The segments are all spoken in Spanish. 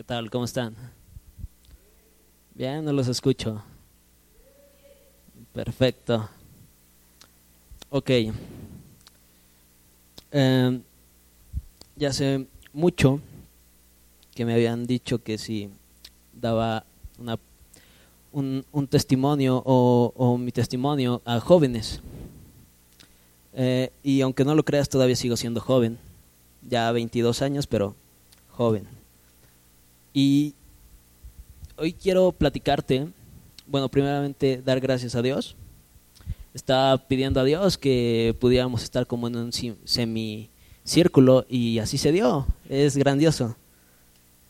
¿Qué tal? ¿Cómo están? Bien, no los escucho. Perfecto. Ok. Eh, ya hace mucho que me habían dicho que si daba una, un, testimonio o, o mi testimonio a jóvenes. Eh, y aunque no lo creas, todavía sigo siendo joven. Ya 22 años, pero joven. Y hoy quiero platicarte, bueno, primeramente dar gracias a Dios. Estaba pidiendo a Dios que pudiéramos estar como en un semicírculo y así se dio. Es grandioso.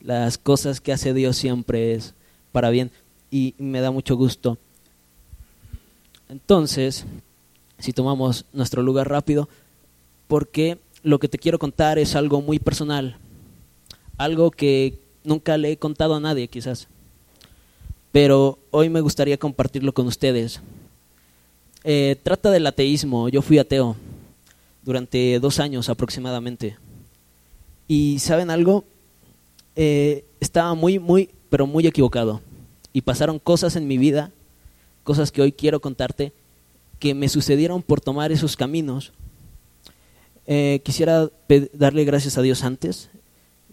Las cosas que hace Dios siempre es para bien y me da mucho gusto. Entonces, si tomamos nuestro lugar rápido, porque lo que te quiero contar es algo muy personal, algo que nunca le he contado a nadie quizás, pero hoy me gustaría compartirlo con ustedes. Eh, trata del ateísmo, yo fui ateo durante dos años aproximadamente. Y ¿saben algo? Eh, estaba muy, muy, pero muy equivocado. Y pasaron cosas en mi vida, cosas que hoy quiero contarte, que me sucedieron por tomar esos caminos. Eh, quisiera darle gracias a Dios antes.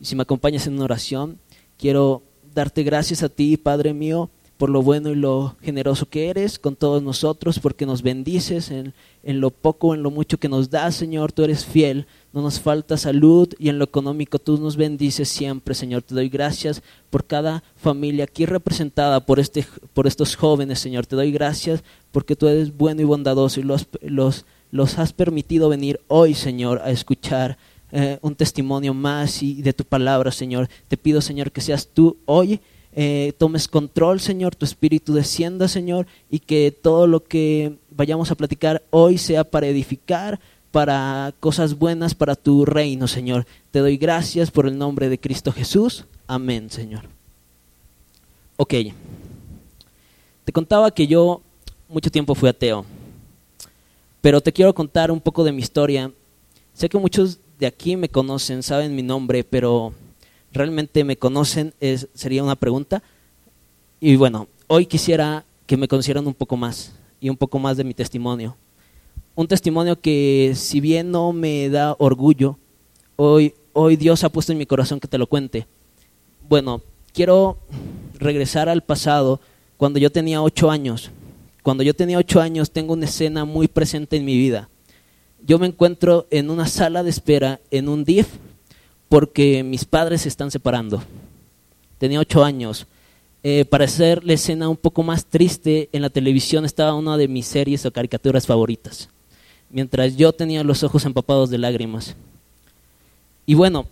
Si me acompañas en una oración, quiero darte gracias a ti, Padre mío, por lo bueno y lo generoso que eres con todos nosotros, porque nos bendices en, en lo poco, en lo mucho que nos das, Señor, tú eres fiel, no nos falta salud y en lo económico tú nos bendices siempre, Señor. Te doy gracias por cada familia aquí representada por, este, por estos jóvenes, Señor. Te doy gracias porque tú eres bueno y bondadoso y los, los, los has permitido venir hoy, Señor, a escuchar eh, un testimonio más y de tu palabra, Señor. Te pido, Señor, que seas tú hoy eh, tomes control, Señor, tu espíritu descienda, Señor, y que todo lo que vayamos a platicar hoy sea para edificar, para cosas buenas, para tu reino, Señor. Te doy gracias por el nombre de Cristo Jesús. Amén, Señor. Ok. Te contaba que yo mucho tiempo fui ateo, pero te quiero contar un poco de mi historia. Sé que muchos de aquí me conocen, saben mi nombre, pero realmente me conocen es, sería una pregunta. Y bueno, hoy quisiera que me conocieran un poco más y un poco más de mi testimonio. Un testimonio que si bien no me da orgullo, hoy, hoy Dios ha puesto en mi corazón que te lo cuente. Bueno, quiero regresar al pasado cuando yo tenía ocho años. Cuando yo tenía ocho años tengo una escena muy presente en mi vida. Yo me encuentro en una sala de espera en un DIF porque mis padres se están separando. Tenía ocho años. Eh, para hacer la escena un poco más triste, en la televisión estaba una de mis series o caricaturas favoritas, mientras yo tenía los ojos empapados de lágrimas. Y bueno,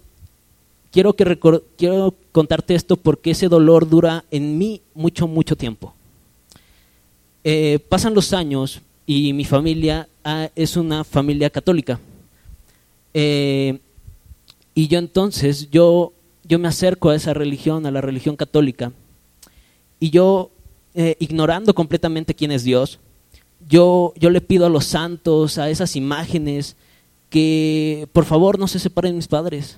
quiero, que quiero contarte esto porque ese dolor dura en mí mucho, mucho tiempo. Eh, pasan los años y mi familia ah, es una familia católica. Eh, y yo entonces, yo, yo me acerco a esa religión, a la religión católica, y yo, eh, ignorando completamente quién es Dios, yo, yo le pido a los santos, a esas imágenes, que por favor no se separen mis padres.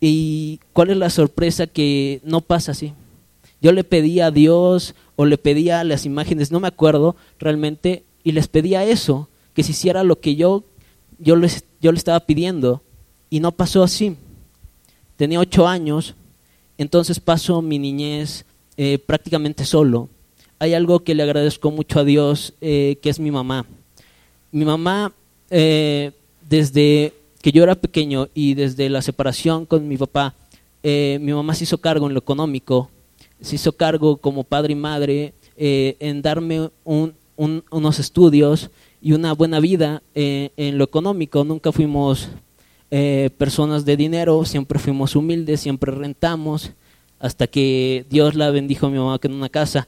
¿Y cuál es la sorpresa? Que no pasa así. Yo le pedía a Dios o le pedía a las imágenes, no me acuerdo realmente, y les pedía eso, que se hiciera lo que yo, yo, les, yo le estaba pidiendo, y no pasó así. Tenía ocho años, entonces paso mi niñez eh, prácticamente solo. Hay algo que le agradezco mucho a Dios, eh, que es mi mamá. Mi mamá, eh, desde que yo era pequeño y desde la separación con mi papá, mi mamá se hizo cargo en lo económico, se hizo cargo como padre y madre en darme un, un, unos estudios y una buena vida eh, en lo económico. Nunca fuimos eh, personas de dinero, siempre fuimos humildes, siempre rentamos, hasta que Dios la bendijo a mi mamá con una casa.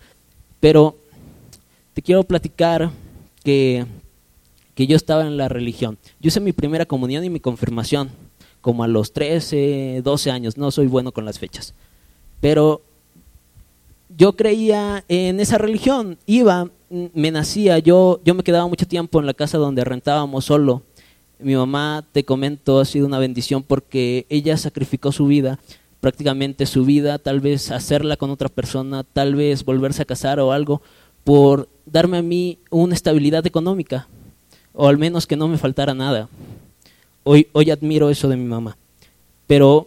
Pero te quiero platicar que, que yo estaba en la religión. Yo hice mi primera comunión y mi confirmación, como a los 13, 12 años, no soy bueno con las fechas. Pero yo creía en esa religión, iba, me nacía, yo, yo me quedaba mucho tiempo en la casa donde rentábamos solo. Mi mamá, te comento, ha sido una bendición porque ella sacrificó su vida prácticamente su vida, tal vez hacerla con otra persona, tal vez volverse a casar o algo, por darme a mí una estabilidad económica, o al menos que no me faltara nada. Hoy, hoy admiro eso de mi mamá. Pero,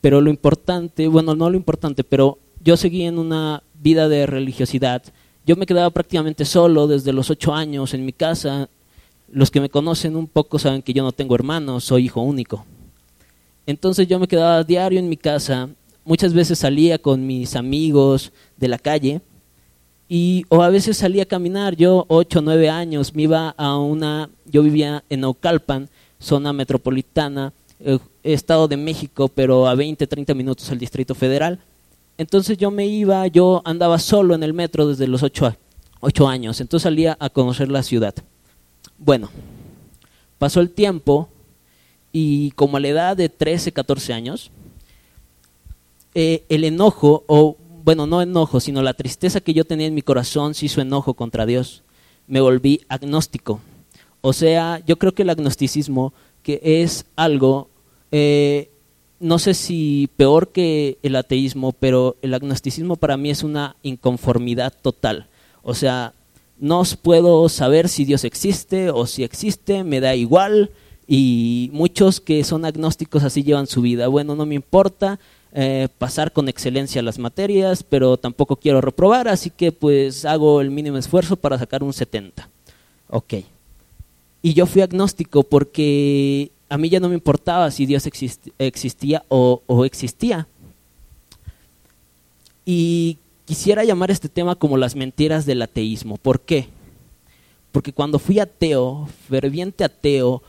pero lo importante, bueno, no lo importante, pero yo seguí en una vida de religiosidad. Yo me quedaba prácticamente solo desde los ocho años en mi casa. Los que me conocen un poco saben que yo no tengo hermanos, soy hijo único. Entonces yo me quedaba diario en mi casa. Muchas veces salía con mis amigos de la calle y o a veces salía a caminar. Yo ocho, nueve años me iba a una, yo vivía en Naucalpan, zona metropolitana, eh, Estado de México, pero a 20, 30 minutos al Distrito Federal entonces yo me iba, yo andaba solo en el metro desde los ocho, años, entonces salía a conocer la ciudad. Bueno, pasó el tiempo y como a la edad de 13, 14 años, eh, el enojo, o bueno, no enojo, sino la tristeza que yo tenía en mi corazón se hizo enojo contra Dios. Me volví agnóstico. O sea, yo creo que el agnosticismo, que es algo eh, no sé si peor que el ateísmo, pero el agnosticismo para mí es una inconformidad total. O sea, no puedo saber si Dios existe o si existe, me da igual. Y muchos que son agnósticos así llevan su vida. Bueno, no me importa eh, pasar con excelencia las materias, pero tampoco quiero reprobar, así que pues hago el mínimo esfuerzo para sacar un 70. Ok. Y yo fui agnóstico porque a mí ya no me importaba si Dios existía o, existía. Y quisiera llamar este tema como las mentiras del ateísmo. ¿Por qué? Porque cuando fui ateo, ferviente ateo,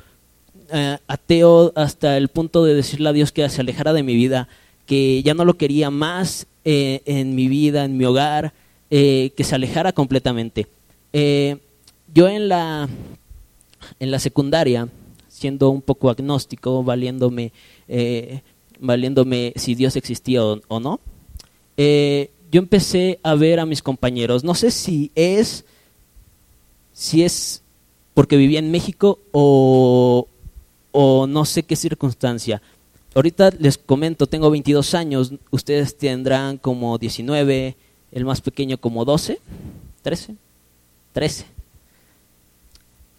eh, ateo hasta el punto de decirle a Dios que se alejara de mi vida, que ya no lo quería más eh, en mi vida, en mi hogar, eh, que se alejara completamente. yo en la, en la secundaria siendo un poco agnóstico, valiéndome, eh, valiéndome si Dios existía o, no, eh, yo empecé a ver a mis compañeros. No sé si es, si es porque vivía en México o, o no sé qué circunstancia. Ahorita les comento, tengo 22 años, ustedes tendrán como 19, el más pequeño como 12, 13, 13.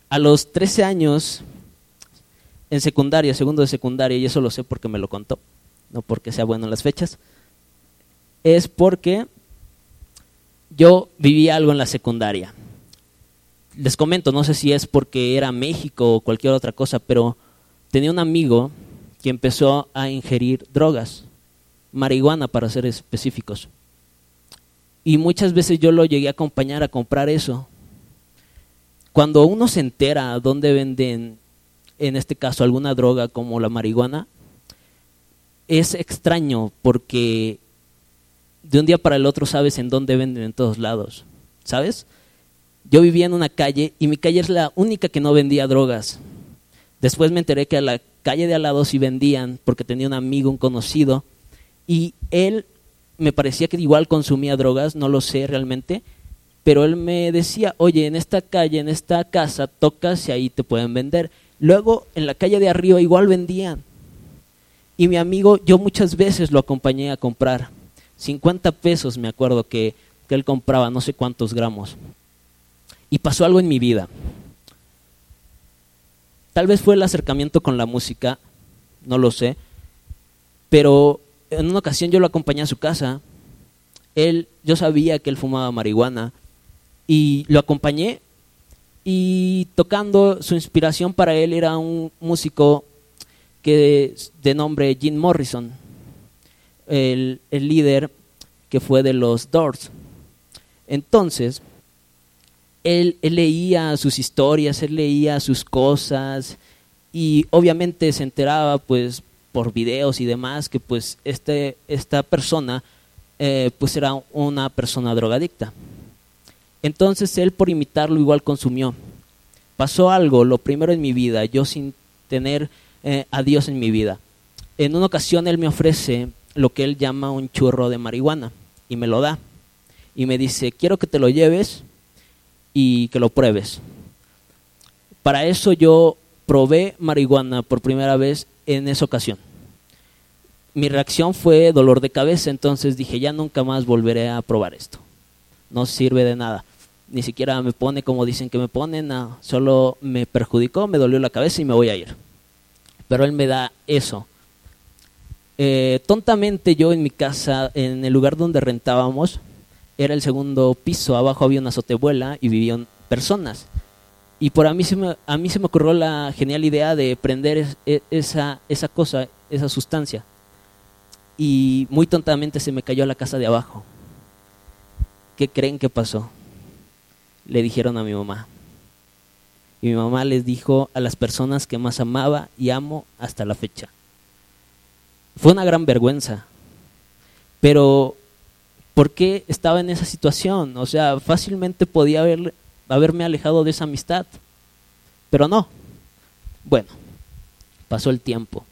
A los 13 años en secundaria, segundo de secundaria, y eso lo sé porque me lo contó, no porque sea bueno en las fechas, es porque yo viví algo en la secundaria. Les comento, no sé si es porque era México o cualquier otra cosa, pero tenía un amigo que empezó a ingerir drogas, marihuana para ser específicos. Y muchas veces yo lo llegué a acompañar a comprar eso. Cuando uno se entera dónde venden en este caso alguna droga como la marihuana, es extraño porque de un día para el otro sabes en dónde venden en todos lados, ¿sabes? Yo vivía en una calle y mi calle es la única que no vendía drogas. Después me enteré que a la calle de al lado sí vendían porque tenía un amigo, un conocido, y él me parecía que igual consumía drogas, no lo sé realmente, pero él me decía, oye, en esta calle, en esta casa, tocas y ahí te pueden vender. Luego en la calle de arriba igual vendían. Y mi amigo, yo muchas veces lo acompañé a comprar. 50 pesos me acuerdo que, él compraba, no sé cuántos gramos. Y pasó algo en mi vida. Tal vez fue el acercamiento con la música, no lo sé. Pero en una ocasión yo lo acompañé a su casa. Él, yo sabía que él fumaba marihuana y lo acompañé y tocando su inspiración para él era un músico que de nombre Jim Morrison, el, el líder que fue de los Doors. Entonces, él, leía sus historias, él leía sus cosas y obviamente se enteraba pues por videos y demás que pues este, esta persona eh, pues era una persona drogadicta. Entonces él por imitarlo igual consumió. Pasó algo, lo primero en mi vida, yo sin tener eh, a Dios en mi vida. En una ocasión él me ofrece lo que él llama un churro de marihuana y me lo da. Y me dice, quiero que te lo lleves y que lo pruebes. Para eso yo probé marihuana por primera vez en esa ocasión. mi reacción fue dolor de cabeza, entonces dije, ya nunca más volveré a probar esto. No sirve de nada. Ni siquiera me pone como dicen que me ponen, solo me perjudicó, me dolió la cabeza y me voy a ir. Pero él me da eso. Eh, tontamente yo en mi casa, en el lugar donde rentábamos, era el segundo piso, abajo había una azotebuela y vivían personas. Y por a mí se me, a mí se me ocurrió la genial idea de prender e, esa, esa cosa, esa sustancia. Y muy tontamente se me cayó a la casa de abajo. ¿Qué creen que pasó? Le dijeron a mi mamá. Y mi mamá les dijo a las personas que más amaba y amo hasta la fecha. Fue una gran vergüenza. Pero, ¿por qué estaba en esa situación? O sea, fácilmente podía haber, haberme alejado de esa amistad. Pero no. Bueno, pasó el tiempo.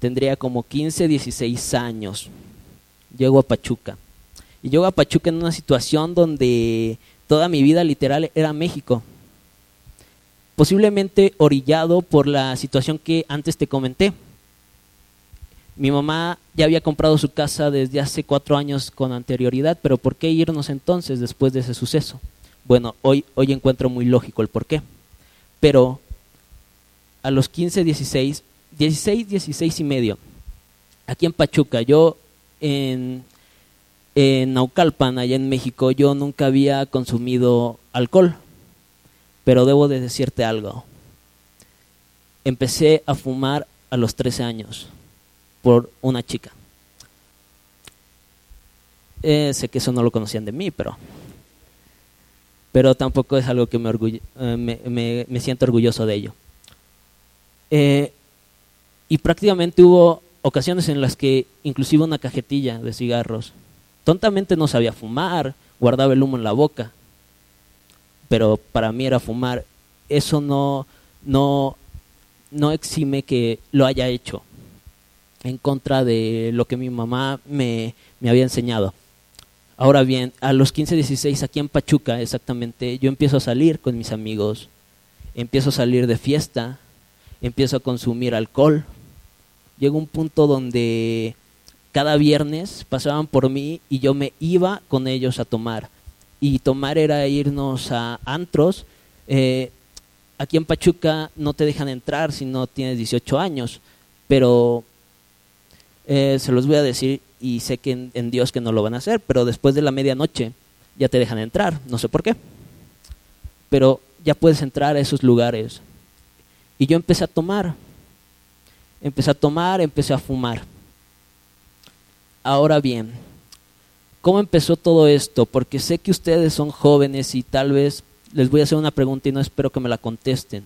Tendría como 15, 16 años. Llego a Pachuca. Y llego a Pachuca en una situación donde toda mi vida literal era México. Posiblemente orillado por la situación que antes te comenté mi mamá ya había comprado su casa desde hace cuatro años con anterioridad, pero ¿por qué irnos entonces después de ese suceso? Bueno, hoy, hoy encuentro muy lógico el por qué. Pero a los 15, 16, 16, 16 y medio, aquí en Pachuca, yo en, en Naucalpan, allá en México, yo nunca había consumido alcohol. Pero debo de decirte algo. Empecé a fumar a los 13 años por una chica. Eh, sé que eso no lo conocían de mí, pero, pero tampoco es algo que me, eh, me, siento orgulloso de ello. Eh, y prácticamente hubo ocasiones en las que inclusive una cajetilla de cigarros, tontamente no sabía fumar, guardaba el humo en la boca, pero para mí era fumar. Eso no, no, no exime que lo haya hecho en contra de lo que mi mamá me, había enseñado. Ahora bien, a los 15, 16, aquí en Pachuca exactamente, yo empiezo a salir con mis amigos, empiezo a salir de fiesta, empiezo a consumir alcohol. Llegó un punto donde cada viernes pasaban por mí y yo me iba con ellos a tomar. Y tomar era irnos a antros. Eh, aquí en Pachuca no te dejan entrar si no tienes 18 años, pero eh, se los voy a decir y sé que en, Dios que no lo van a hacer, pero después de la medianoche ya te dejan entrar, no sé por qué. Pero ya puedes entrar a esos lugares. Y yo empecé a tomar, empecé a tomar, empecé a fumar. Ahora bien, ¿cómo empezó todo esto? Porque sé que ustedes son jóvenes y tal vez les voy a hacer una pregunta y no espero que me la contesten.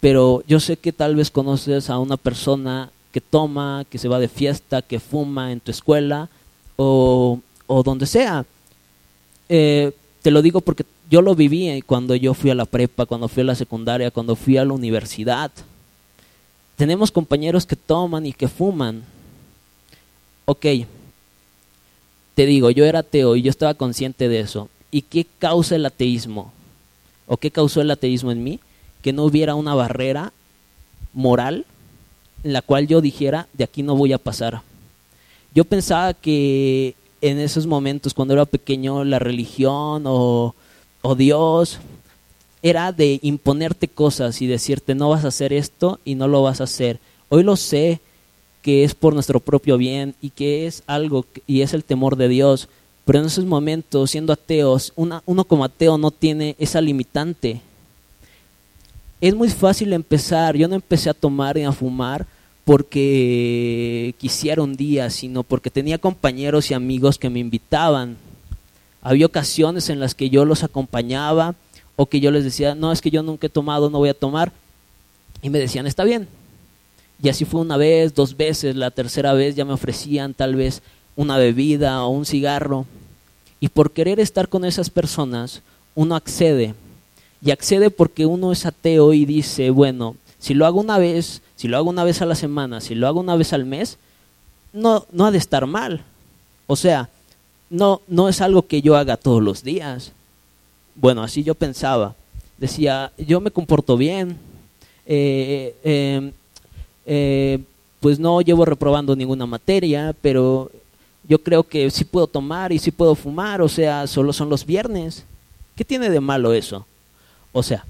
Pero yo sé que tal vez conoces a una persona que toma, que se va de fiesta, que fuma en tu escuela o, donde sea. Eh, te lo digo porque yo lo viví cuando yo fui a la prepa, cuando fui a la secundaria, cuando fui a la universidad. Tenemos compañeros que toman y que fuman. Ok, te digo, yo era ateo y yo estaba consciente de eso. ¿Y qué causa el ateísmo? ¿O qué causó el ateísmo en mí? Que no hubiera una barrera moral en la cual yo dijera, de aquí no voy a pasar. Yo pensaba que en esos momentos, cuando era pequeño, la religión o, o Dios era de imponerte cosas y decirte, no vas a hacer esto y no lo vas a hacer. Hoy lo sé que es por nuestro propio bien y que es algo y es el temor de Dios. Pero en esos momentos, siendo ateos, uno como ateo no tiene esa limitante es muy fácil empezar. Yo no empecé a tomar ni a fumar porque quisiera un día, sino porque tenía compañeros y amigos que me invitaban. Había ocasiones en las que yo los acompañaba o que yo les decía, no, es que yo nunca he tomado, no voy a tomar. Y me decían, está bien. Y así fue una vez, dos veces, la tercera vez ya me ofrecían tal vez una bebida o un cigarro. Y por querer estar con esas personas, uno accede y accede porque uno es ateo y dice, bueno, si lo hago una vez, si lo hago una vez a la semana, si lo hago una vez al mes, no, no ha de estar mal. O sea, no, no es algo que yo haga todos los días. Bueno, así yo pensaba. Decía, yo me comporto bien. Eh, eh, eh, pues no llevo reprobando ninguna materia, pero yo creo que sí puedo tomar y sí puedo fumar, o sea, solo son los viernes. ¿Qué tiene de malo eso? O sea,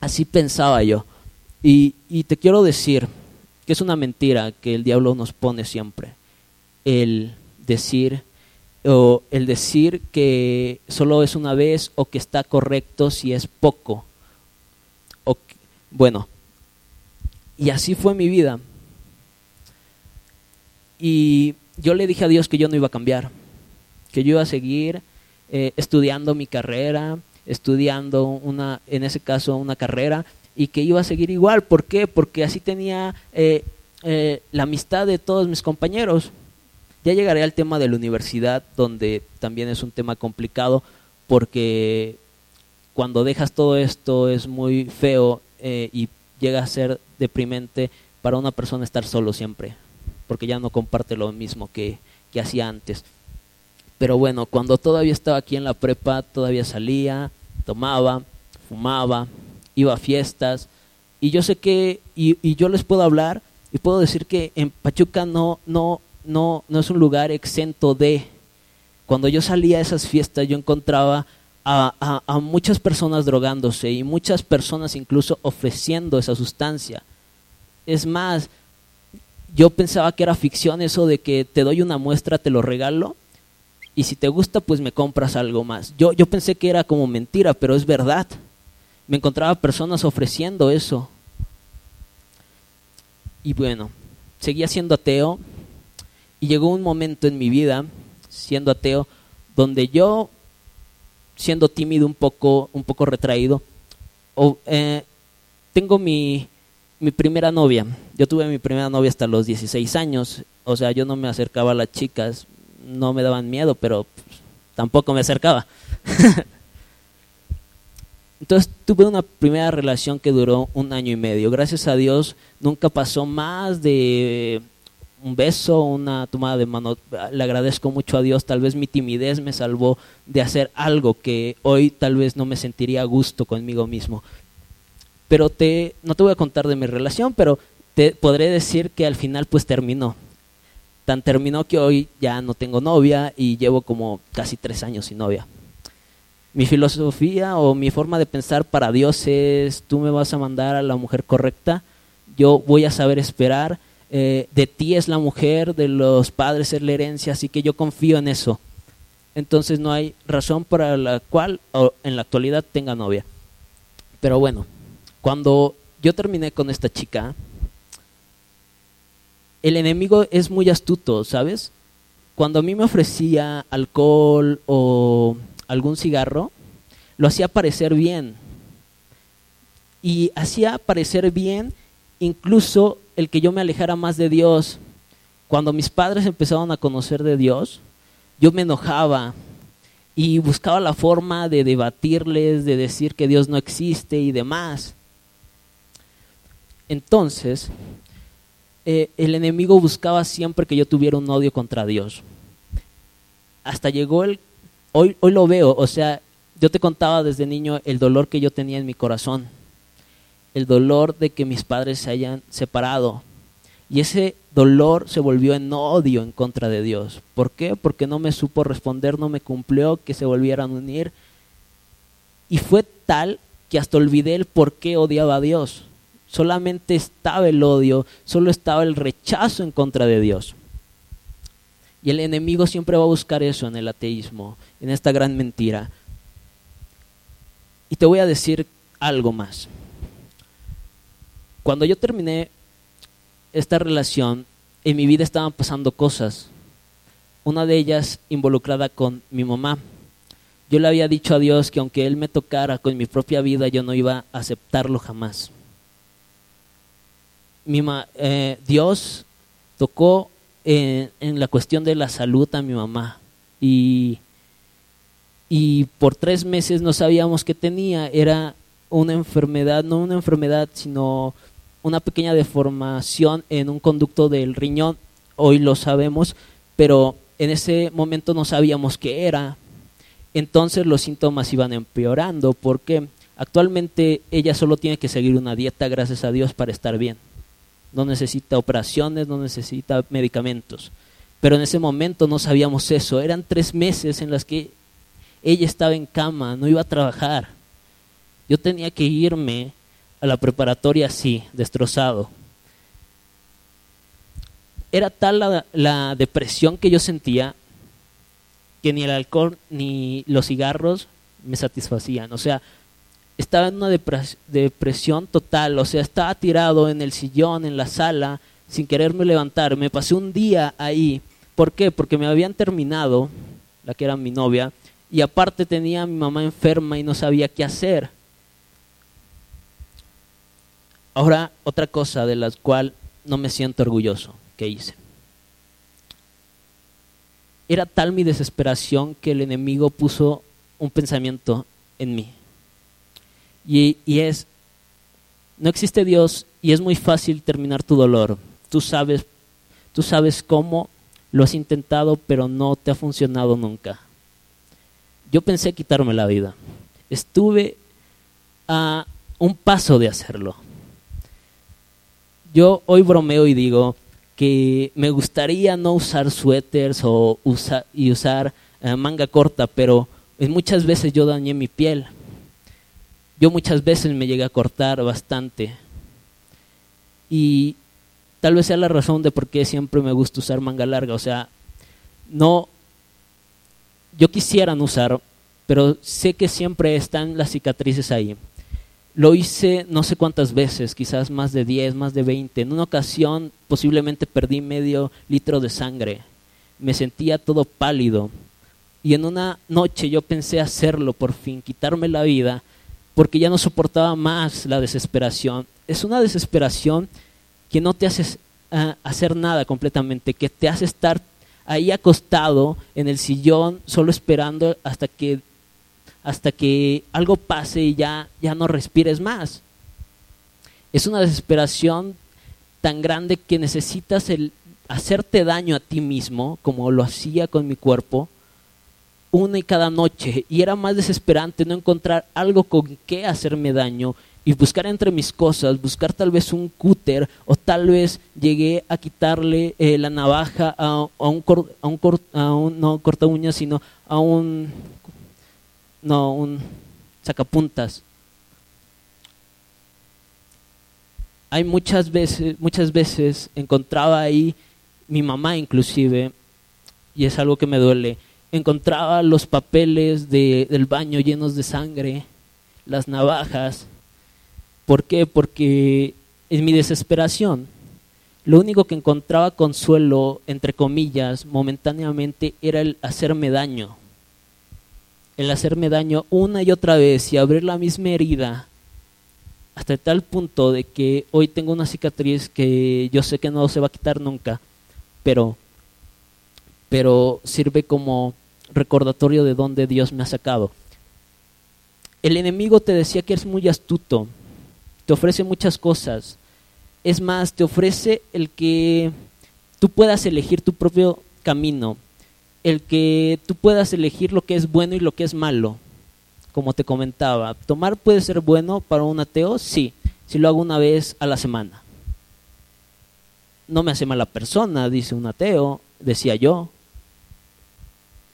así pensaba yo. Y, y te quiero decir que es una mentira que el diablo nos pone siempre. El decir o el decir que solo es una vez o que está correcto si es poco. O, bueno, y así fue mi vida. Y yo le dije a Dios que yo no iba a cambiar, que yo iba a seguir eh, estudiando mi carrera, estudiando una, en ese caso, una carrera, y que iba a seguir igual. ¿Por qué? Porque así tenía eh, eh, la amistad de todos mis compañeros. Ya llegaré al tema de la universidad, donde también es un tema complicado, porque cuando dejas todo esto es muy feo y llega a ser deprimente para una persona estar solo siempre porque ya no comparte lo mismo que, que hacía antes. Pero bueno, cuando todavía estaba aquí en la prepa, todavía salía, tomaba, fumaba, iba a fiestas, y yo sé que, y, y, yo les puedo hablar, y puedo decir que en Pachuca no, no, no, no es un lugar exento de. Cuando yo salía a esas fiestas, yo encontraba a, a, a muchas personas drogándose y muchas personas incluso ofreciendo esa sustancia. Es más, yo pensaba que era ficción eso de que te doy una muestra, te lo regalo, y si te gusta, pues me compras algo más. Yo, yo pensé que era como mentira, pero es verdad. Me encontraba personas ofreciendo eso. Y bueno, seguía siendo ateo, y llegó un momento en mi vida, siendo ateo, donde yo, siendo tímido un poco, un poco retraído, eh, tengo mi, mi primera novia. Yo tuve mi primera novia hasta los 16 años. O sea, yo no me acercaba a las chicas. No me daban miedo, pero tampoco me acercaba. Entonces tuve una primera relación que duró un año y medio. Gracias a Dios nunca pasó más de un beso, una tomada de mano. Le agradezco mucho a Dios. Tal vez mi timidez me salvó de hacer algo que hoy tal vez no me sentiría a gusto conmigo mismo pero te, no te voy a contar de mi relación, pero te podré decir que al final pues terminó. Tan terminó que hoy ya no tengo novia y llevo como casi tres años sin novia. Mi filosofía o mi forma de pensar para Dios es, tú me vas a mandar a la mujer correcta, yo voy a saber esperar, eh, de ti es la mujer, de los padres es la herencia, así que yo confío en eso. Entonces no hay razón para la cual en la actualidad tenga novia. Pero bueno, cuando yo terminé con esta chica, el enemigo es muy astuto, ¿sabes? Cuando a mí me ofrecía alcohol o algún cigarro, lo hacía parecer bien. Y hacía parecer bien incluso el que yo me alejara más de Dios. Cuando mis padres empezaron a conocer de Dios, yo me enojaba y buscaba la forma de debatirles, de decir que Dios no existe y demás. Entonces, eh, el enemigo buscaba siempre que yo tuviera un odio contra Dios. Hasta llegó el, hoy, hoy lo veo, o sea, yo te contaba desde niño el dolor que yo tenía en mi corazón, el dolor de que mis padres se hayan separado. Y ese dolor se volvió en odio en contra de Dios. ¿Por qué? Porque no me supo responder, no me cumplió que se volvieran a unir. Y fue tal que hasta olvidé el por qué odiaba a Dios solamente estaba el odio, solo estaba el rechazo en contra de Dios. Y el enemigo siempre va a buscar eso en el ateísmo, en esta gran mentira. Y te voy a decir algo más. Cuando yo terminé esta relación, en mi vida estaban pasando cosas. Una de ellas involucrada con mi mamá. Yo le había dicho a Dios que aunque Él me tocara con mi propia vida, yo no iba a aceptarlo jamás mi eh, Dios tocó en, la cuestión de la salud a mi mamá y, y por tres meses no sabíamos qué tenía, era una enfermedad, no una enfermedad, sino una pequeña deformación en un conducto del riñón, hoy lo sabemos, pero en ese momento no sabíamos qué era. Entonces los síntomas iban empeorando porque actualmente ella solo tiene que seguir una dieta, gracias a Dios, para estar bien no necesita operaciones, no necesita medicamentos. Pero en ese momento no sabíamos eso. Eran tres meses en las que ella estaba en cama, no iba a trabajar. Yo tenía que irme a la preparatoria así, destrozado. Era tal la, la depresión que yo sentía que ni el alcohol ni los cigarros me satisfacían. O sea, estaba en una depresión total, o sea, estaba tirado en el sillón, en la sala, sin quererme levantar. Me pasé un día ahí. ¿Por qué? Porque me habían terminado, la que era mi novia, y aparte tenía a mi mamá enferma y no sabía qué hacer. Ahora, otra cosa de la cual no me siento orgulloso que hice. Era tal mi desesperación que el enemigo puso un pensamiento en mí. Y, es, no existe Dios y es muy fácil terminar tu dolor. Tú sabes, tú sabes cómo lo has intentado, pero no te ha funcionado nunca. Yo pensé quitarme la vida. Estuve a un paso de hacerlo. Yo hoy bromeo y digo que me gustaría no usar suéteres o y usar eh, manga corta, pero muchas veces yo dañé mi piel yo muchas veces me llegué a cortar bastante. Y tal vez sea la razón de por qué siempre me gusta usar manga larga. O sea, no, yo quisiera no usar, pero sé que siempre están las cicatrices ahí. Lo hice no sé cuántas veces, quizás más de 10, más de 20. En una ocasión posiblemente perdí medio litro de sangre. Me sentía todo pálido. Y en una noche yo pensé hacerlo por fin, quitarme la vida, porque ya no soportaba más la desesperación. Es una desesperación que no te hace ah, hacer nada completamente, que te hace estar ahí acostado en el sillón solo esperando hasta que hasta que algo pase y ya ya no respires más. Es una desesperación tan grande que necesitas el hacerte daño a ti mismo como lo hacía con mi cuerpo una y cada noche y era más desesperante no encontrar algo con qué hacerme daño y buscar entre mis cosas, buscar tal vez un cúter o tal vez llegué a quitarle eh, la navaja a, un, a, un, a un, no corta uñas, sino a un, no, un sacapuntas. Hay muchas veces, muchas veces encontraba ahí mi mamá inclusive, y es algo que me duele, encontraba los papeles del baño llenos de sangre, las navajas. ¿Por qué? Porque en mi desesperación, lo único que encontraba consuelo, entre comillas, momentáneamente, era el hacerme daño. El hacerme daño una y otra vez y abrir la misma herida hasta tal punto de que hoy tengo una cicatriz que yo sé que no se va a quitar nunca, pero, pero sirve como recordatorio de dónde Dios me ha sacado. El enemigo te decía que eres muy astuto, te ofrece muchas cosas. Es más, te ofrece el que tú puedas elegir tu propio camino, el que tú puedas elegir lo que es bueno y lo que es malo, como te comentaba. Tomar puede ser bueno para un ateo, sí, si lo hago una vez a la semana. No me hace mala persona, dice un ateo, decía yo.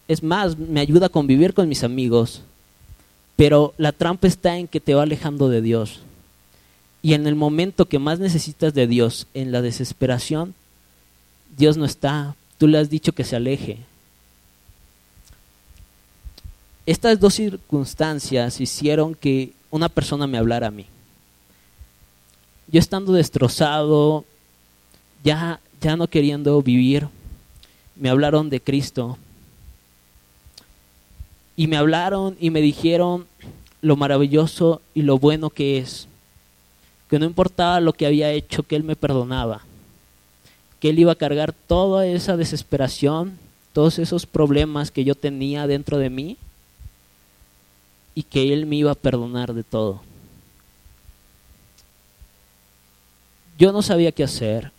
Es más, me ayuda a convivir con mis amigos. Pero la trampa está en que te va alejando de Dios. Y en el momento que más necesitas de Dios, en la desesperación, Dios no está. Tú le has dicho que se aleje. Estas dos circunstancias hicieron que una persona me hablara a mí. Yo estando destrozado, ya, ya no queriendo vivir, me hablaron de Cristo, y me hablaron y me dijeron lo maravilloso y lo bueno que es, que no importaba lo que había hecho, que Él me perdonaba, que Él iba a cargar toda esa desesperación, todos esos problemas que yo tenía dentro de mí y que Él me iba a perdonar de todo. Yo no sabía qué hacer,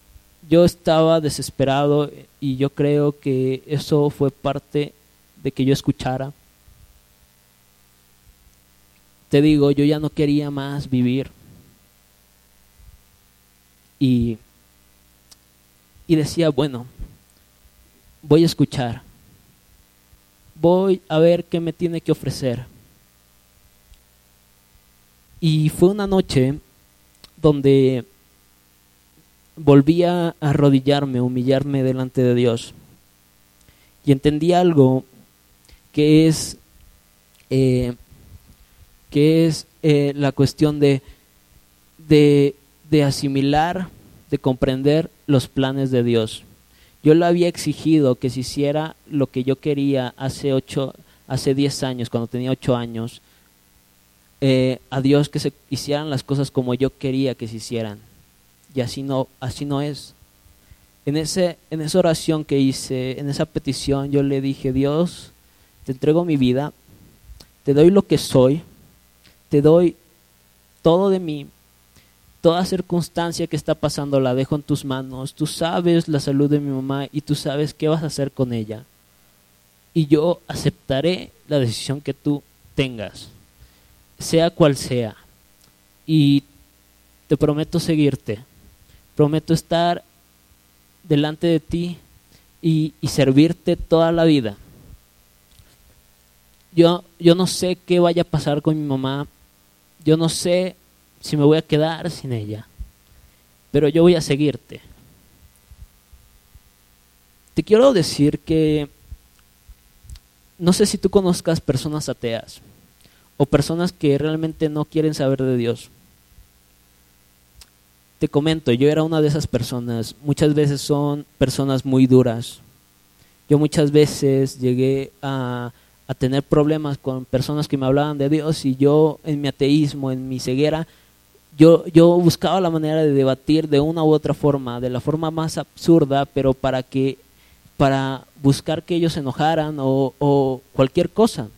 yo estaba desesperado y yo creo que eso fue parte de que yo escuchara te digo, yo ya no quería más vivir. Y y decía, bueno, voy a escuchar, voy a ver qué me tiene que ofrecer. Y fue una noche donde volví a arrodillarme, humillarme delante de Dios. Y entendí algo que es, eh, que es eh, la cuestión de, de, de asimilar, de comprender los planes de Dios. Yo le había exigido que se hiciera lo que yo quería hace ocho, hace diez años, cuando tenía ocho años, eh, a Dios que se hicieran las cosas como yo quería que se hicieran. Y así no, así no es. En, ese, en esa oración que hice, en esa petición, yo le dije, Dios, te entrego mi vida, te doy lo que soy, te doy todo de mí, toda circunstancia que está pasando la dejo en tus manos, tú sabes la salud de mi mamá y tú sabes qué vas a hacer con ella. Y yo aceptaré la decisión que tú tengas, sea cual sea. Y te prometo seguirte, prometo estar delante de ti y, servirte toda la vida. Yo, yo no sé qué vaya a pasar con mi mamá, yo no sé si me voy a quedar sin ella, pero yo voy a seguirte. Te quiero decir que no sé si tú conozcas personas ateas o personas que realmente no quieren saber de Dios. Te comento, yo era una de esas personas. Muchas veces son personas muy duras. Yo muchas veces llegué a, a tener problemas con personas que me hablaban de Dios y yo en mi ateísmo, en mi ceguera, yo, yo buscaba la manera de debatir de una u otra forma, de la forma más absurda, pero para que para buscar que ellos se enojaran o, o cualquier cosa.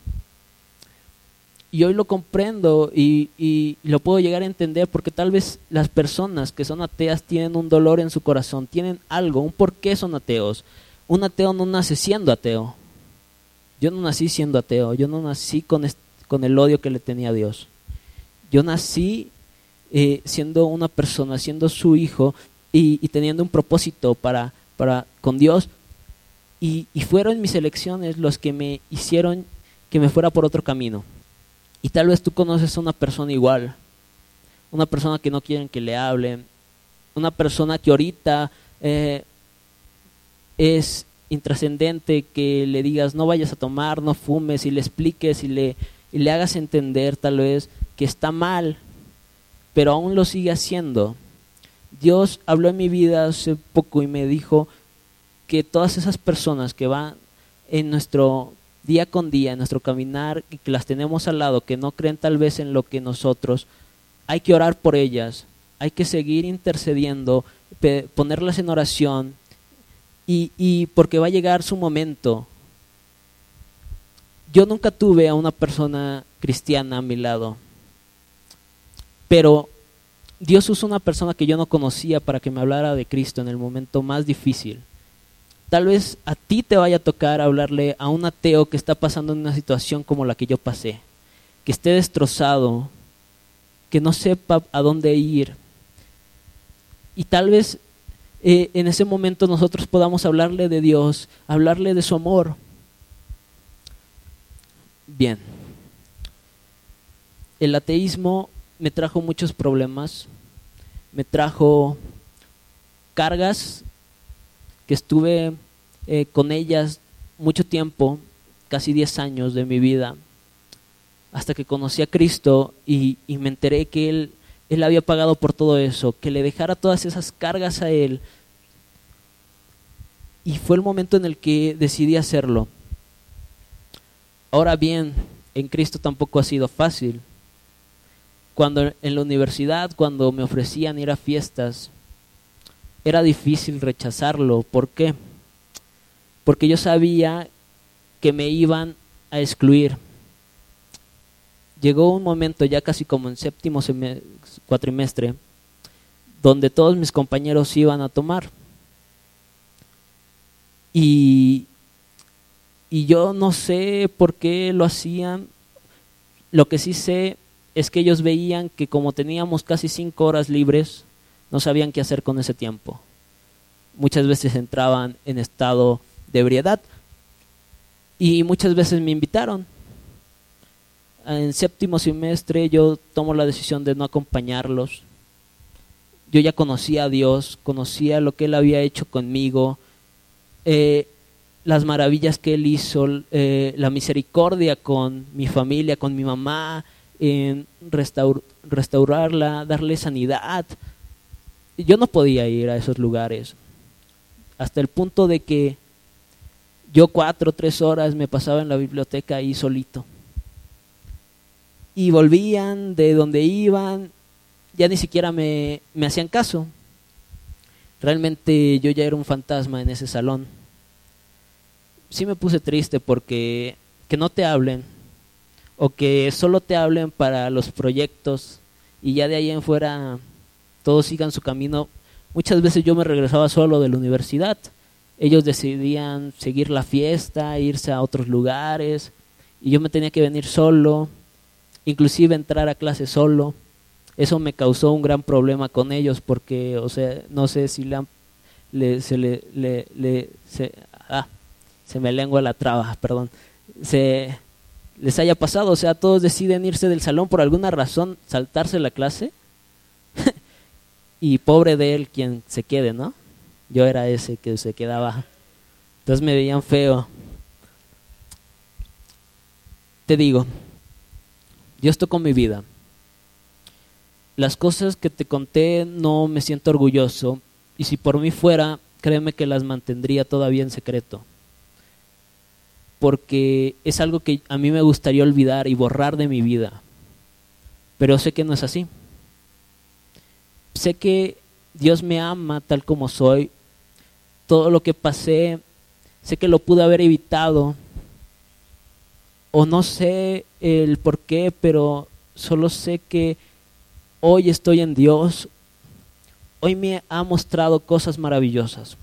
Y hoy lo comprendo y, lo puedo llegar a entender porque tal vez las personas que son ateas tienen un dolor en su corazón, tienen algo, un por qué son ateos. Un ateo no nace siendo ateo. Yo no nací siendo ateo, yo no nací con, con el odio que le tenía a Dios. Yo nací eh, siendo una persona, siendo su hijo y, teniendo un propósito para con Dios. Y, fueron mis elecciones los que me hicieron que me fuera por otro camino. Y tal vez tú conoces a una persona igual, una persona que no quieren que le hablen, una persona que ahorita eh, es intrascendente que le digas no vayas a tomar, no fumes y le expliques y le, y le hagas entender tal vez que está mal pero aún lo sigue haciendo. Dios habló en mi vida hace poco y me dijo que todas esas personas que van en nuestro día con día, en nuestro caminar, y que las tenemos al lado, que no creen tal vez en lo que nosotros, hay que orar por ellas, hay que seguir intercediendo, ponerlas en oración, y, y porque va a llegar su momento. Yo nunca tuve a una persona cristiana a mi lado pero Dios usó una persona que yo no conocía para que me hablara de Cristo en el momento más difícil. Tal vez a ti te vaya a tocar hablarle a un ateo que está pasando en una situación como la que yo pasé, que esté destrozado, que no sepa a dónde ir. Y tal vez eh, en ese momento nosotros podamos hablarle de Dios, hablarle de su amor. Bien. El ateísmo me trajo muchos problemas, me trajo cargas que estuve eh, con ellas mucho tiempo, casi 10 años de mi vida, hasta que conocí a Cristo y, y me enteré que Él, Él había pagado por todo eso, que le dejara todas esas cargas a Él. Y fue el momento en el que decidí hacerlo. Ahora bien, en Cristo tampoco ha sido fácil cuando en la universidad, cuando me ofrecían ir a fiestas, era difícil rechazarlo. ¿Por qué? Porque yo sabía que me iban a excluir. Llegó un momento, ya casi como en séptimo cuatrimestre, donde todos mis compañeros iban a tomar. Y, y yo no sé por qué lo hacían. Lo que sí sé es que ellos veían que como teníamos casi cinco horas libres, no sabían qué hacer con ese tiempo. muchas veces entraban en estado de ebriedad y muchas veces me invitaron. En séptimo semestre yo tomo la decisión de no acompañarlos. Yo ya conocía a Dios, conocía lo que Él había hecho conmigo, eh, las maravillas que Él hizo, eh, la misericordia con mi familia, con mi mamá, en restaurarla, darle sanidad. Yo no podía ir a esos lugares, hasta el punto de que yo cuatro o tres horas me pasaba en la biblioteca ahí solito. Y volvían de donde iban, ya ni siquiera me, me hacían caso. Realmente yo ya era un fantasma en ese salón. Sí me puse triste porque que no te hablen o que solo te hablen para los proyectos y ya de ahí en fuera todos sigan su camino. Muchas veces yo me regresaba solo de la universidad ellos decidían seguir la fiesta, irse a otros lugares, y yo me tenía que venir solo, inclusive entrar a clase solo. Eso me causó un gran problema con ellos porque, o sea, no sé si le, se le, le, se, ah, se me lengua la traba, perdón, se les haya pasado, o sea, todos deciden irse del salón por alguna razón, saltarse la clase, y pobre de él quien se quede, ¿no? Yo era ese que se quedaba. Entonces me veían feo. Te digo, Dios tocó mi vida. Las cosas que te conté no me siento orgulloso y si por mí fuera, créeme que las mantendría todavía en secreto. Porque es algo que a mí me gustaría olvidar y borrar de mi vida. Pero sé que no es así. Sé que Dios me ama tal como soy. Todo lo que pasé, sé que lo pude haber evitado. O no sé el por qué, pero solo sé que hoy estoy en Dios. Hoy me ha mostrado cosas maravillosas.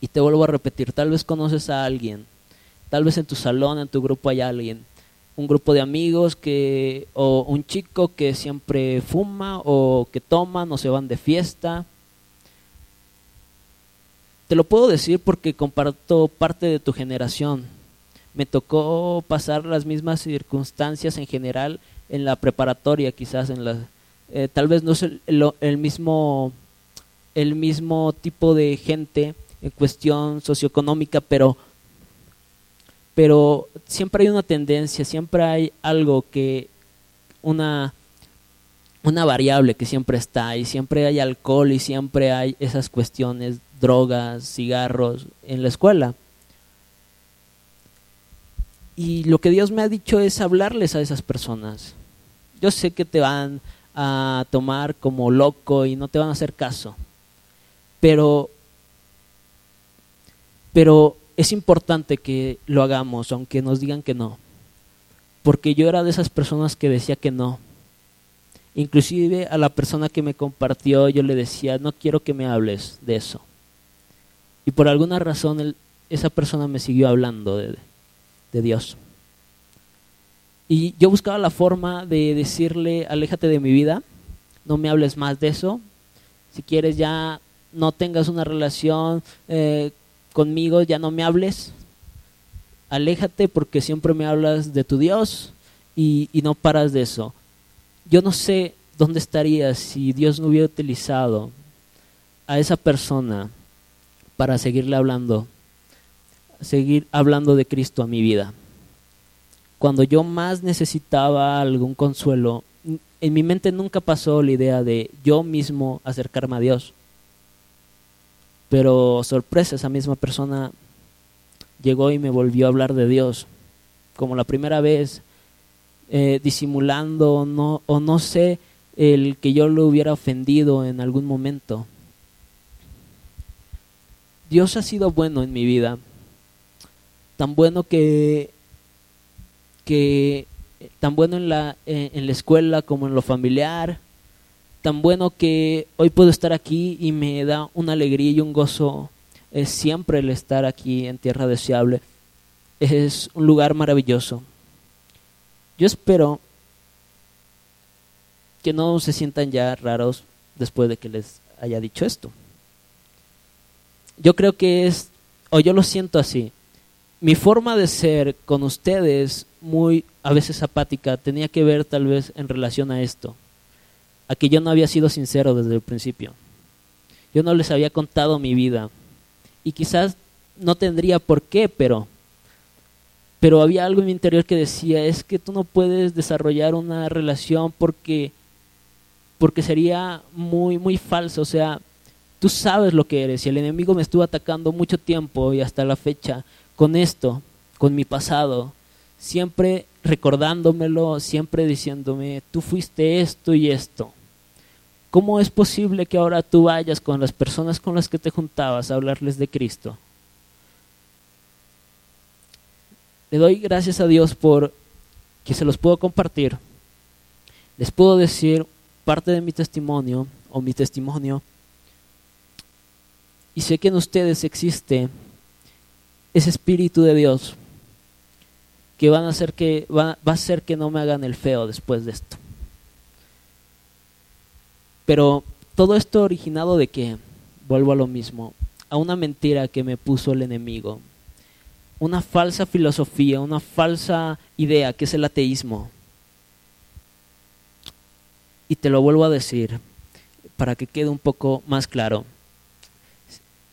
Y te vuelvo a repetir, tal vez conoces a alguien, tal vez en tu salón, en tu grupo hay alguien un grupo de amigos que o un chico que siempre fuma o que toman o se van de fiesta. Te lo puedo decir porque comparto parte de tu generación. Me tocó pasar las mismas circunstancias en general en la preparatoria, quizás en la eh, tal vez no es el, mismo el mismo tipo de gente en cuestión socioeconómica, pero pero siempre hay una tendencia, siempre hay algo que, una, una variable que siempre está, y siempre hay alcohol y siempre hay esas cuestiones, drogas, cigarros en la escuela. Y lo que Dios me ha dicho es hablarles a esas personas. Yo sé que te van a tomar como loco y no te van a hacer caso. Pero pero es importante que lo hagamos, aunque nos digan que no. Porque yo era de esas personas que decía que no. Inclusive a la persona que me compartió yo le decía, no quiero que me hables de eso. Y por alguna razón esa persona me siguió hablando de, Dios. Y yo buscaba la forma de decirle, aléjate de mi vida, no me hables más de eso. Si quieres ya no tengas una relación eh, conmigo, ya no me hables, aléjate porque siempre me hablas de tu Dios y, no paras de eso. Yo no sé dónde estaría si Dios no hubiera utilizado a esa persona para seguirle hablando, seguir hablando de Cristo a mi vida. Cuando yo más necesitaba algún consuelo, en mi mente nunca pasó la idea de yo mismo acercarme a Dios. Pero sorpresa, esa misma persona llegó y me volvió a hablar de Dios, como la primera vez, eh, disimulando no, o no sé el que yo lo hubiera ofendido en algún momento. Dios ha sido bueno en mi vida, tan bueno que, que tan bueno en la, en la escuela como en lo familiar, tan bueno que hoy puedo estar aquí y me da una alegría y un gozo es siempre el estar aquí en Tierra Deseable. Es un lugar maravilloso. Yo espero que no se sientan ya raros después de que les haya dicho esto. yo creo que es, o yo lo siento así, mi forma de ser con ustedes, muy a veces apática, tenía que ver tal vez en relación a esto, a que yo no había sido sincero desde el principio. Yo no les había contado mi vida y quizás no tendría por qué, pero pero había algo en mi interior que decía, es que tú no puedes desarrollar una relación porque porque sería muy muy falso, o sea, tú sabes lo que eres y el enemigo me estuvo atacando mucho tiempo y hasta la fecha con esto, con mi pasado, siempre recordándomelo, siempre diciéndome, tú fuiste esto y esto. ¿Cómo es posible que ahora tú vayas con las personas con las que te juntabas a hablarles de Cristo? Le doy gracias a Dios por que se los puedo compartir. Les puedo decir parte de mi testimonio o mi testimonio. Y sé que en ustedes existe ese espíritu de Dios que van a hacer que va, va a hacer que no me hagan el feo después de esto. Pero todo esto originado de que vuelvo a lo mismo, a una mentira que me puso el enemigo, una falsa filosofía, una falsa idea que es el ateísmo. Y te lo vuelvo a decir para que quede un poco más claro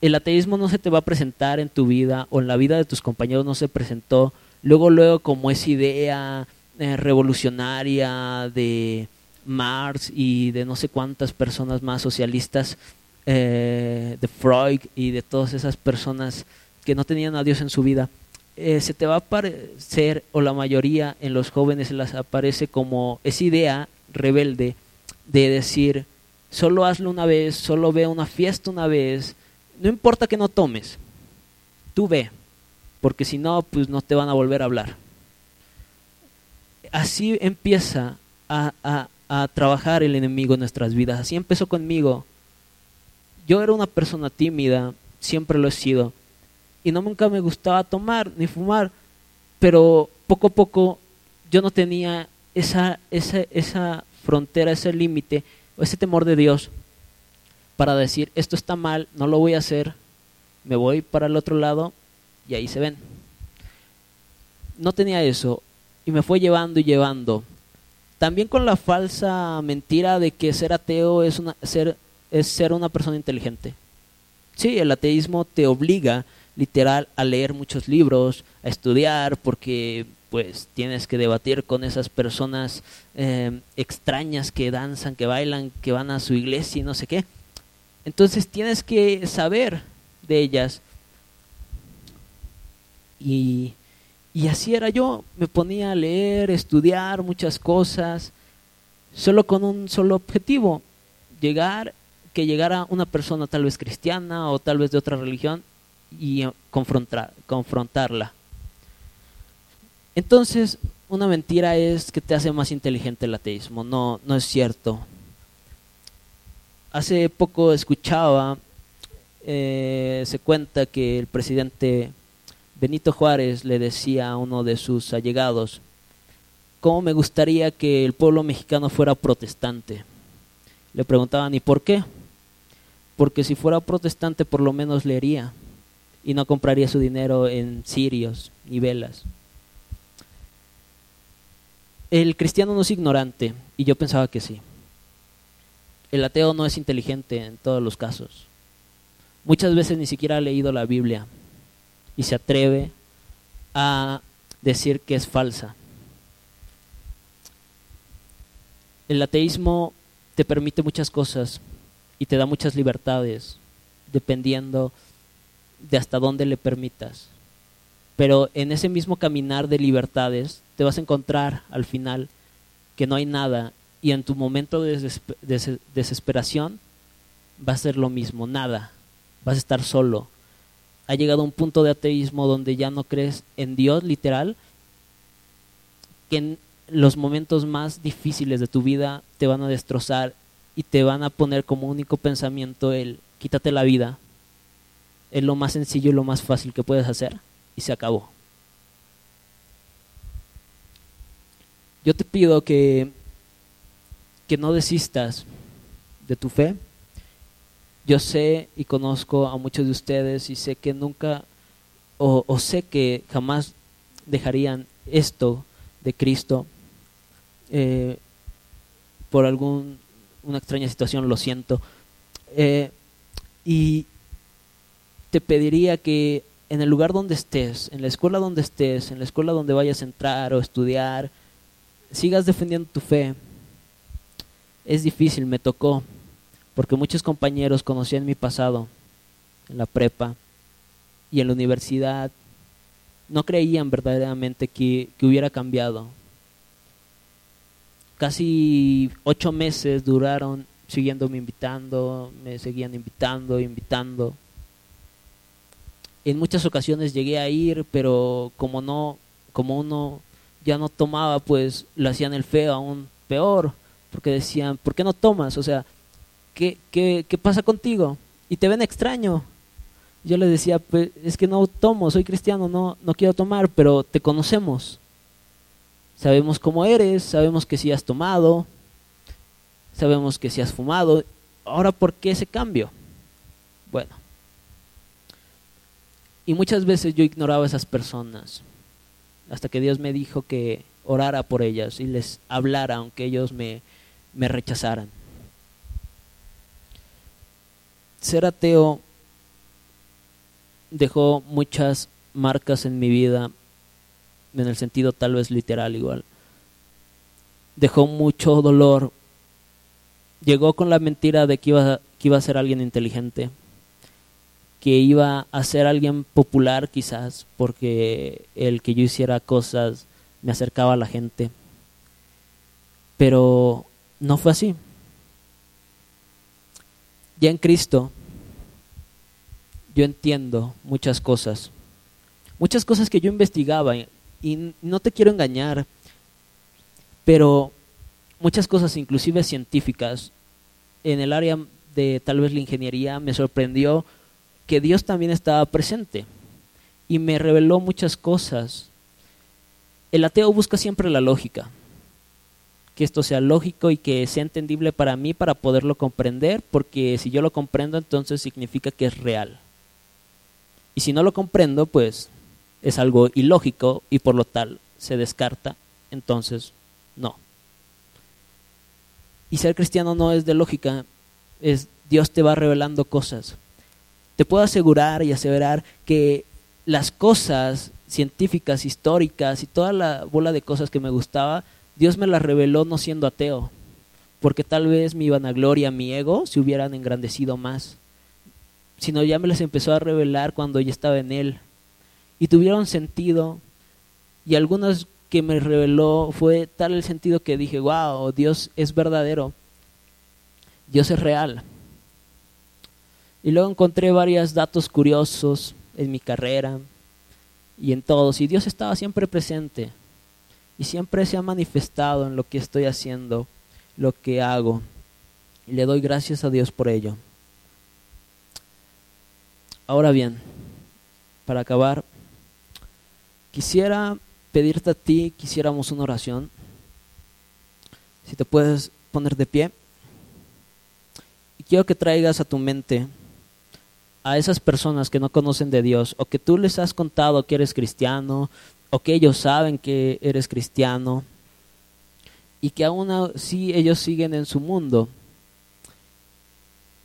el ateísmo no se te va a presentar en tu vida o en la vida de tus compañeros no se presentó luego luego como esa idea eh, revolucionaria de Marx y de no sé cuántas personas más socialistas eh, de Freud y de todas esas personas que no tenían a Dios en su vida eh, se te va a aparecer o la mayoría en los jóvenes las aparece como esa idea rebelde de decir solo hazlo una vez solo ve una fiesta una vez no importa que no tomes, tú ve, porque si no, pues no te van a volver a hablar. Así empieza a trabajar el enemigo en nuestras vidas. Así empezó conmigo. Yo era una persona tímida, siempre lo he sido, y no nunca me gustaba tomar ni fumar, pero poco a poco yo no tenía esa, esa, esa frontera, ese límite, ese temor de Dios para decir, esto está mal, no lo voy a hacer, me voy para el otro lado y ahí se ven. No tenía eso y me fue llevando y llevando. También con la falsa mentira de que ser ateo es, una, ser, es ser una persona inteligente. Sí, el ateísmo te obliga literal a leer muchos libros, a estudiar, porque pues tienes que debatir con esas personas eh, extrañas que danzan, que bailan, que van a su iglesia y no sé qué. Entonces tienes que saber de ellas. Y, y así era yo, me ponía a leer, estudiar muchas cosas, solo con un solo objetivo, llegar, que llegara una persona tal vez cristiana o tal vez de otra religión y confrontar, confrontarla. Entonces, una mentira es que te hace más inteligente el ateísmo, no, no es cierto. Hace poco escuchaba, eh, se cuenta que el presidente Benito Juárez le decía a uno de sus allegados, ¿cómo me gustaría que el pueblo mexicano fuera protestante? Le preguntaban, ¿y por qué? Porque si fuera protestante por lo menos leería y no compraría su dinero en cirios y velas. El cristiano no es ignorante y yo pensaba que sí el ateo no es inteligente en todos los casos. Muchas veces ni siquiera ha leído la Biblia y se atreve a decir que es falsa. El ateísmo te permite muchas cosas y te da muchas libertades, dependiendo de hasta dónde le permitas. Pero en ese mismo caminar de libertades te vas a encontrar al final que no hay nada y en tu momento de desesperación va a ser lo mismo, nada, vas a estar solo. Ha llegado un punto de ateísmo donde ya no crees en Dios literal, que en los momentos más difíciles de tu vida te van a destrozar y te van a poner como único pensamiento el quítate la vida. Es lo más sencillo y lo más fácil que puedes hacer y se acabó. Yo te pido que que no desistas de tu fe, Yo sé y conozco a muchos de ustedes y sé que nunca, o, sé que jamás dejarían esto de Cristo eh, por algún una extraña situación, lo siento. Eh, y te pediría que en el lugar donde estés, en la escuela donde estés, en la escuela donde vayas a entrar o estudiar, sigas defendiendo tu fe. Es difícil, me tocó, porque muchos compañeros conocían mi pasado en la prepa y en la universidad no creían verdaderamente que, que hubiera cambiado. Casi ocho meses duraron siguiéndome invitando, me seguían invitando, invitando. En muchas ocasiones llegué a ir, pero como no, como uno ya no tomaba, pues lo hacían el feo aún peor, porque decían, ¿por qué no tomas? O sea, ¿qué, pasa contigo? Y te ven extraño. Yo les decía, pues es que no tomo, soy cristiano, no, no quiero tomar, pero te conocemos. Sabemos cómo eres, sabemos que si has tomado, sabemos que si has fumado. Ahora, ¿por qué ese cambio? Bueno. Y muchas veces yo ignoraba a esas personas, hasta que Dios me dijo que orara por ellas y les hablara, aunque ellos me, me rechazaran. Ser ateo dejó muchas marcas en mi vida, en el sentido tal vez literal igual. Dejó mucho dolor. Llegó con la mentira de que iba, que iba a ser alguien inteligente, que iba a ser alguien popular quizás, porque el que yo hiciera cosas me acercaba a la gente. Pero no fue así. Ya en Cristo yo entiendo muchas cosas. Muchas cosas que yo investigaba y no te quiero engañar, pero muchas cosas inclusive científicas en el área de tal vez la ingeniería me sorprendió que Dios también estaba presente y me reveló muchas cosas. El ateo busca siempre la lógica, que esto sea lógico y que sea entendible para mí para poderlo comprender, porque si yo lo comprendo entonces significa que es real. Y si no lo comprendo, pues es algo ilógico y por lo tal se descarta, entonces no. Y ser cristiano no es de lógica, es Dios te va revelando cosas. Te puedo asegurar y aseverar que las cosas científicas, históricas y toda la bola de cosas que me gustaba, Dios me las reveló no siendo ateo, porque tal vez mi vanagloria, mi ego se hubieran engrandecido más sino ya me las empezó a revelar cuando ya estaba en Él. Y tuvieron sentido, y algunas que me reveló fue tal el sentido que dije, wow, Dios es verdadero, Dios es real. Y luego encontré varios datos curiosos en mi carrera y en todos, y Dios estaba siempre presente, y siempre se ha manifestado en lo que estoy haciendo, lo que hago, y le doy gracias a Dios por ello. Ahora bien, para acabar, quisiera pedirte a ti, quisiéramos una oración. Si te puedes poner de pie. Y quiero que traigas a tu mente a esas personas que no conocen de Dios o que tú les has contado que eres cristiano o que ellos saben que eres cristiano y que aún así ellos siguen en su mundo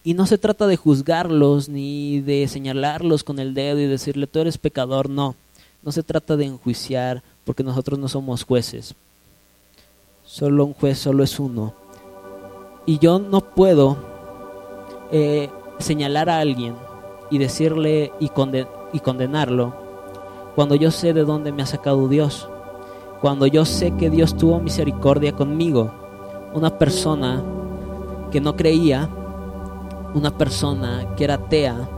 y no se trata de juzgarlos ni de señalarlos con el dedo y decirle tú eres pecador, no. No se trata de enjuiciar porque nosotros no somos jueces. Solo un juez, solo es uno. Y yo no puedo eh, señalar a alguien y decirle y, y condenarlo cuando yo sé de dónde me ha sacado Dios. Cuando yo sé que Dios tuvo misericordia conmigo. Una persona que no creía una persona que era atea,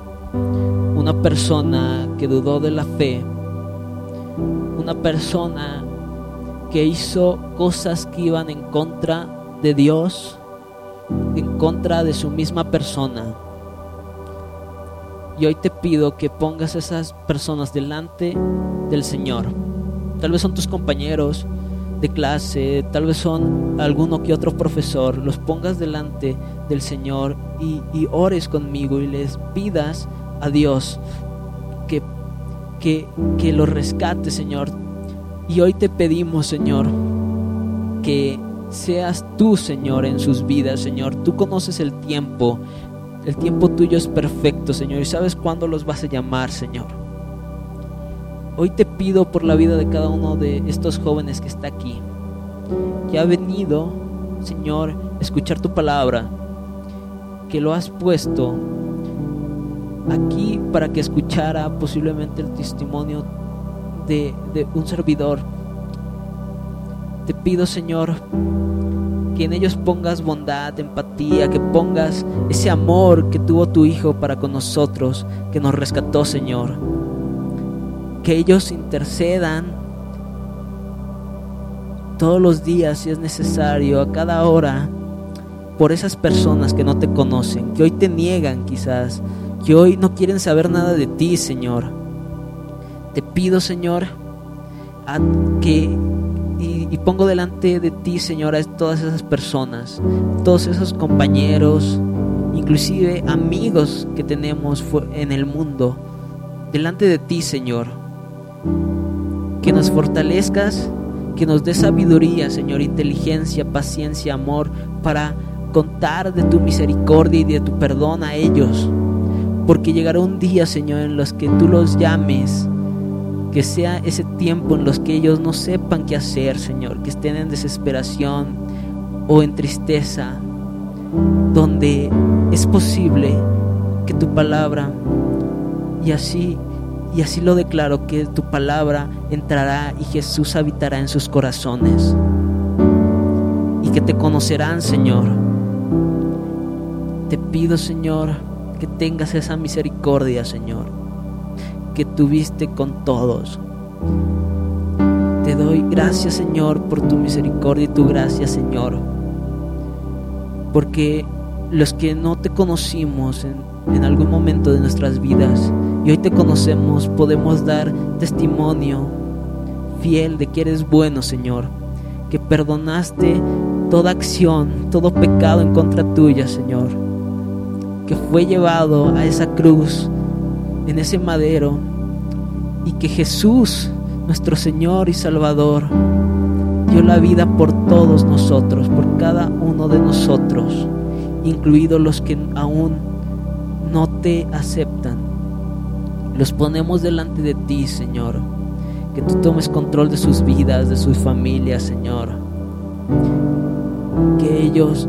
una persona que dudó de la fe, una persona que hizo cosas que iban en contra de Dios, en contra de su misma persona. Y hoy te pido que pongas esas personas delante del Señor. Tal vez son tus compañeros de clase, tal vez son alguno que otro profesor, los pongas delante del Señor y, y ores conmigo y les pidas a Dios que, que, que los rescate, Señor. Y hoy te pedimos, Señor, que seas tú, Señor, en sus vidas, Señor. Tú conoces el tiempo. El tiempo tuyo es perfecto, Señor. Y sabes cuándo los vas a llamar, Señor. Hoy te pido por la vida de cada uno de estos jóvenes que está aquí, que ha venido, Señor, a escuchar tu palabra, que lo has puesto aquí para que escuchara posiblemente el testimonio de, de un servidor. Te pido, Señor, que en ellos pongas bondad, empatía, que pongas ese amor que tuvo tu Hijo para con nosotros, que nos rescató, Señor. Que ellos intercedan todos los días, si es necesario, a cada hora, por esas personas que no te conocen, que hoy te niegan quizás, que hoy no quieren saber nada de ti, Señor. Te pido, Señor, a que y, pongo delante de ti, Señor, a todas esas personas, todos esos compañeros, inclusive amigos que tenemos en el mundo, delante de ti, Señor. Que nos fortalezcas, que nos dé sabiduría, Señor, inteligencia, paciencia, amor, para contar de tu misericordia y de tu perdón a ellos. Porque llegará un día, Señor, en los que tú los llames que sea ese tiempo en los que ellos no sepan qué hacer, Señor, que estén en desesperación o en tristeza, donde es posible que tu palabra, y así, y así lo declaro, que tu palabra entrará y Jesús habitará en sus corazones, y que te conocerán, Señor. Te pido, Señor, que tengas esa misericordia, Señor que tuviste con todos. Te doy gracias, Señor, por tu misericordia y tu gracia, Señor. Porque los que no te conocimos en, en algún momento de nuestras vidas y hoy te conocemos, podemos dar testimonio fiel de que eres bueno, Señor. Que perdonaste toda acción, todo pecado en contra tuya, Señor. Que fue llevado a esa cruz en ese madero y que Jesús, nuestro Señor y Salvador, dio la vida por todos nosotros, por cada uno de nosotros, incluidos los que aún no te aceptan. Los ponemos delante de ti, Señor. Que tú tomes control de sus vidas, de sus familias, Señor. Que ellos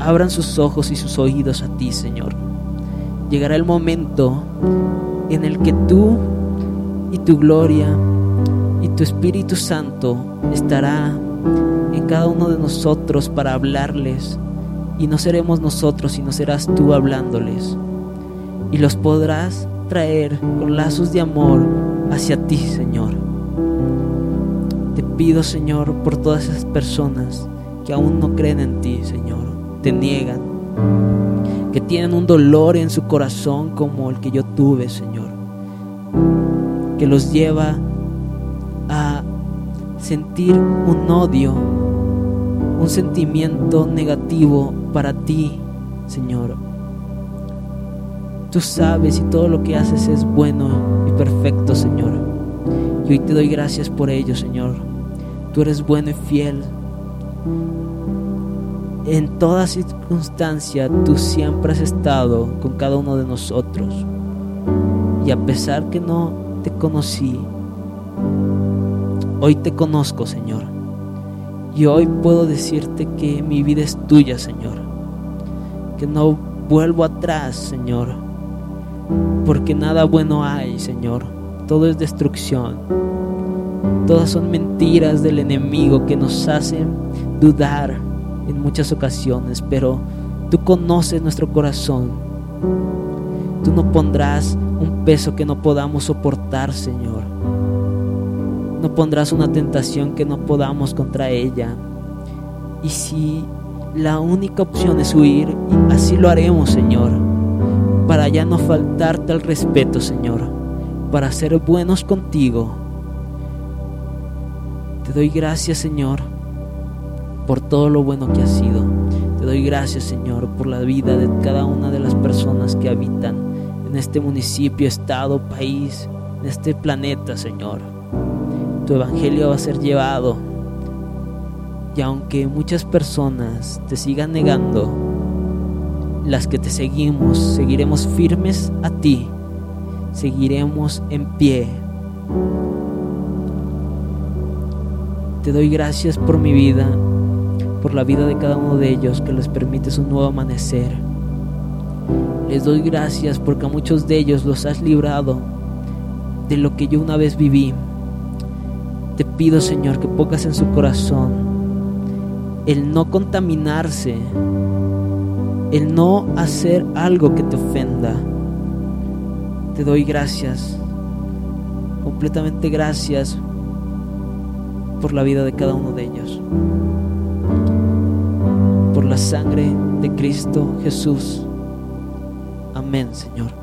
abran sus ojos y sus oídos a ti, Señor llegará el momento en el que tú y tu gloria y tu Espíritu Santo estará en cada uno de nosotros para hablarles. Y no seremos nosotros, sino serás tú hablándoles. Y los podrás traer con lazos de amor hacia ti, Señor. Te pido, Señor, por todas esas personas que aún no creen en ti, Señor. Te niegan que tienen un dolor en su corazón como el que yo tuve, Señor, que los lleva a sentir un odio, un sentimiento negativo para ti, Señor. Tú sabes y todo lo que haces es bueno y perfecto, Señor. Y hoy te doy gracias por ello, Señor. Tú eres bueno y fiel en toda circunstancia tú siempre has estado con cada uno de nosotros. Y a pesar que no te conocí, hoy te conozco, Señor. Y hoy puedo decirte que mi vida es tuya, Señor. Que no vuelvo atrás, Señor. Porque nada bueno hay, Señor. Todo es destrucción. Todas son mentiras del enemigo que nos hacen dudar en muchas ocasiones, pero tú conoces nuestro corazón. Tú no pondrás un peso que no podamos soportar, Señor. No pondrás una tentación que no podamos contra ella. Y si la única opción es huir, así lo haremos, Señor, para ya no faltarte al respeto, Señor, para ser buenos contigo Te doy gracias, Señor, por todo lo bueno que has sido. Te doy gracias, Señor, por la vida de cada una de las personas que habitan en este municipio, estado, país, en este planeta, Señor. Tu evangelio va a ser llevado. Y aunque muchas personas te sigan negando, las que te seguimos, seguiremos firmes a ti, seguiremos en pie. Te doy gracias por mi vida, por la vida de cada uno de ellos que les permites un nuevo amanecer. Les doy gracias porque a muchos de ellos los has librado de lo que yo una vez viví. Te pido, Señor, que pongas en su corazón el no contaminarse, el no hacer algo que te ofenda. Te doy gracias, completamente gracias por la vida de cada uno de ellos, por la sangre de Cristo Jesús. Amén, Señor.